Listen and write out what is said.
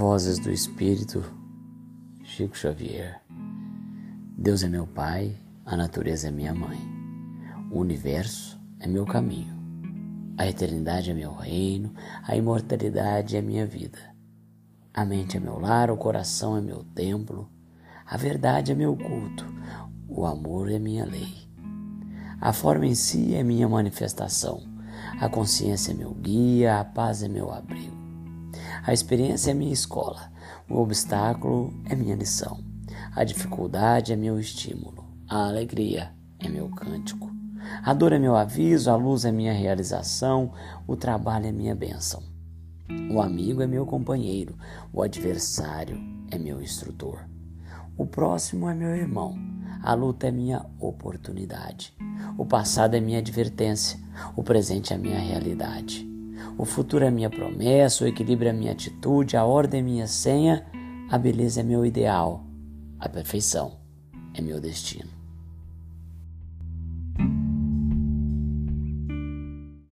Vozes do Espírito, Chico Xavier. Deus é meu Pai, a natureza é minha mãe. O universo é meu caminho. A eternidade é meu reino, a imortalidade é minha vida. A mente é meu lar, o coração é meu templo, a verdade é meu culto, o amor é minha lei. A forma em si é minha manifestação, a consciência é meu guia, a paz é meu abrigo. A experiência é minha escola, o obstáculo é minha lição, a dificuldade é meu estímulo, a alegria é meu cântico. A dor é meu aviso, a luz é minha realização, o trabalho é minha bênção. O amigo é meu companheiro, o adversário é meu instrutor. O próximo é meu irmão, a luta é minha oportunidade. O passado é minha advertência, o presente é minha realidade. O futuro é minha promessa, o equilíbrio é minha atitude, a ordem é minha senha, a beleza é meu ideal, a perfeição é meu destino.